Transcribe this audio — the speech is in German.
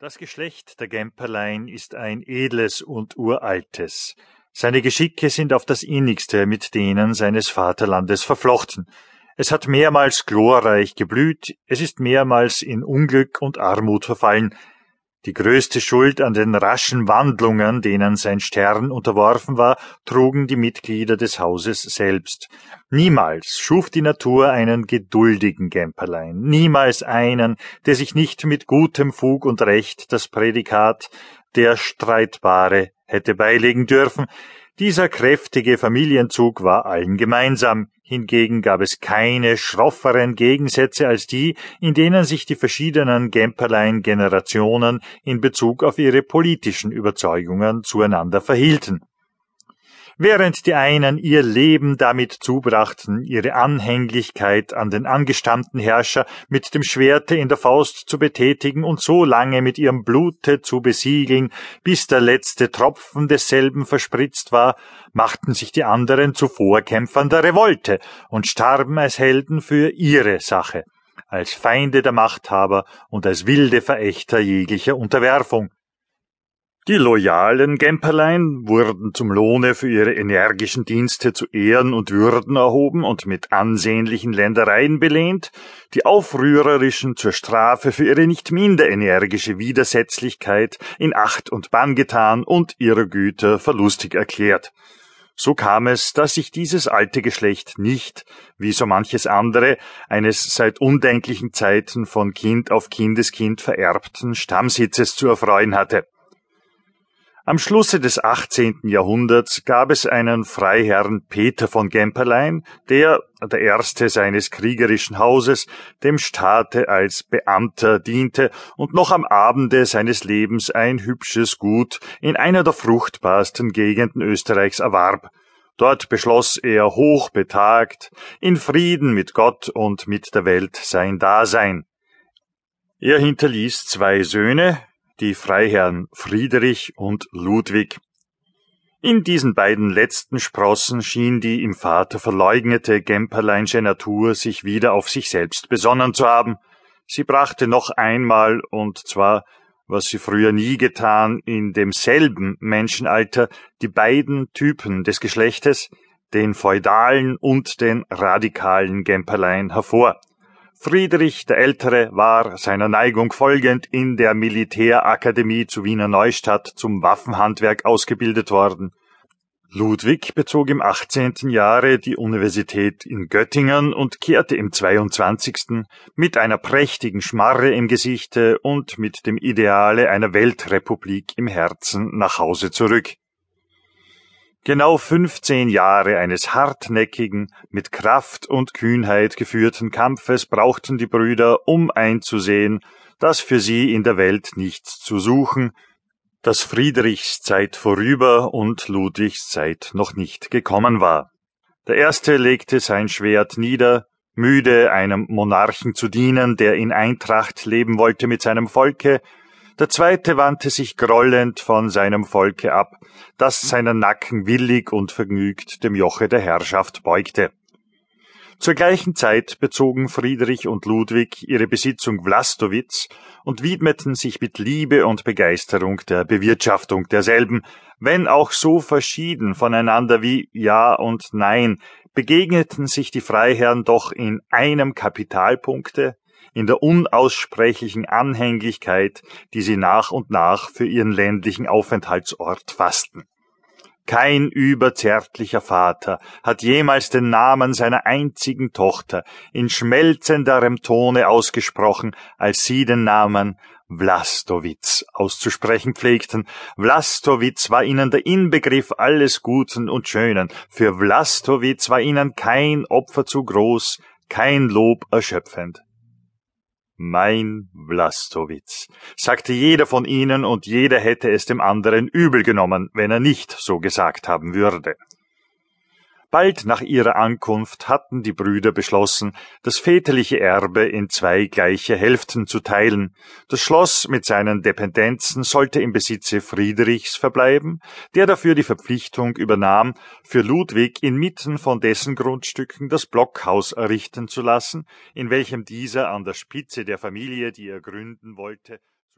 Das Geschlecht der Gemperlein ist ein edles und uraltes. Seine Geschicke sind auf das innigste mit denen seines Vaterlandes verflochten. Es hat mehrmals glorreich geblüht, es ist mehrmals in Unglück und Armut verfallen, die größte Schuld an den raschen Wandlungen, denen sein Stern unterworfen war, trugen die Mitglieder des Hauses selbst. Niemals schuf die Natur einen geduldigen Gemperlein, niemals einen, der sich nicht mit gutem Fug und Recht das Prädikat der Streitbare hätte beilegen dürfen, dieser kräftige Familienzug war allen gemeinsam, hingegen gab es keine schrofferen Gegensätze als die, in denen sich die verschiedenen Gemperlein-Generationen in Bezug auf ihre politischen Überzeugungen zueinander verhielten. Während die einen ihr Leben damit zubrachten, ihre Anhänglichkeit an den angestammten Herrscher mit dem Schwerte in der Faust zu betätigen und so lange mit ihrem Blute zu besiegeln, bis der letzte Tropfen desselben verspritzt war, machten sich die anderen zu Vorkämpfern der Revolte und starben als Helden für ihre Sache, als Feinde der Machthaber und als wilde Verächter jeglicher Unterwerfung. Die loyalen Gemperlein wurden zum Lohne für ihre energischen Dienste zu Ehren und Würden erhoben und mit ansehnlichen Ländereien belehnt, die Aufrührerischen zur Strafe für ihre nicht minder energische Widersetzlichkeit in Acht und Bann getan und ihre Güter verlustig erklärt. So kam es, dass sich dieses alte Geschlecht nicht, wie so manches andere, eines seit undenklichen Zeiten von Kind auf Kindeskind vererbten Stammsitzes zu erfreuen hatte. Am Schlusse des 18. Jahrhunderts gab es einen Freiherrn Peter von Gemperlein, der, der erste seines kriegerischen Hauses, dem Staate als Beamter diente und noch am Abende seines Lebens ein hübsches Gut in einer der fruchtbarsten Gegenden Österreichs erwarb. Dort beschloss er hochbetagt, in Frieden mit Gott und mit der Welt sein Dasein. Er hinterließ zwei Söhne, die Freiherren Friedrich und Ludwig. In diesen beiden letzten Sprossen schien die im Vater verleugnete Gemperleinsche Natur sich wieder auf sich selbst besonnen zu haben. Sie brachte noch einmal, und zwar, was sie früher nie getan, in demselben Menschenalter die beiden Typen des Geschlechtes, den feudalen und den radikalen Gemperlein hervor. Friedrich der Ältere war seiner Neigung folgend in der Militärakademie zu Wiener Neustadt zum Waffenhandwerk ausgebildet worden. Ludwig bezog im 18. Jahre die Universität in Göttingen und kehrte im 22. mit einer prächtigen Schmarre im Gesichte und mit dem Ideale einer Weltrepublik im Herzen nach Hause zurück. Genau 15 Jahre eines hartnäckigen, mit Kraft und Kühnheit geführten Kampfes brauchten die Brüder, um einzusehen, dass für sie in der Welt nichts zu suchen, dass Friedrichs Zeit vorüber und Ludwigs Zeit noch nicht gekommen war. Der erste legte sein Schwert nieder, müde einem Monarchen zu dienen, der in Eintracht leben wollte mit seinem Volke, der zweite wandte sich grollend von seinem Volke ab, das seinen Nacken willig und vergnügt dem Joche der Herrschaft beugte. Zur gleichen Zeit bezogen Friedrich und Ludwig ihre Besitzung Vlastowitz und widmeten sich mit Liebe und Begeisterung der Bewirtschaftung derselben, wenn auch so verschieden voneinander wie Ja und Nein, begegneten sich die Freiherren doch in einem Kapitalpunkte, in der unaussprechlichen Anhänglichkeit, die sie nach und nach für ihren ländlichen Aufenthaltsort fassten. Kein überzärtlicher Vater hat jemals den Namen seiner einzigen Tochter in schmelzenderem Tone ausgesprochen, als sie den Namen Vlastowitz auszusprechen pflegten. Vlastowitz war ihnen der Inbegriff alles Guten und Schönen. Für Vlastowitz war ihnen kein Opfer zu groß, kein Lob erschöpfend. Mein Vlastowitz, sagte jeder von ihnen, und jeder hätte es dem anderen übel genommen, wenn er nicht so gesagt haben würde. Bald nach ihrer Ankunft hatten die Brüder beschlossen, das väterliche Erbe in zwei gleiche Hälften zu teilen. Das Schloss mit seinen Dependenzen sollte im Besitze Friedrichs verbleiben, der dafür die Verpflichtung übernahm, für Ludwig inmitten von dessen Grundstücken das Blockhaus errichten zu lassen, in welchem dieser an der Spitze der Familie, die er gründen wollte,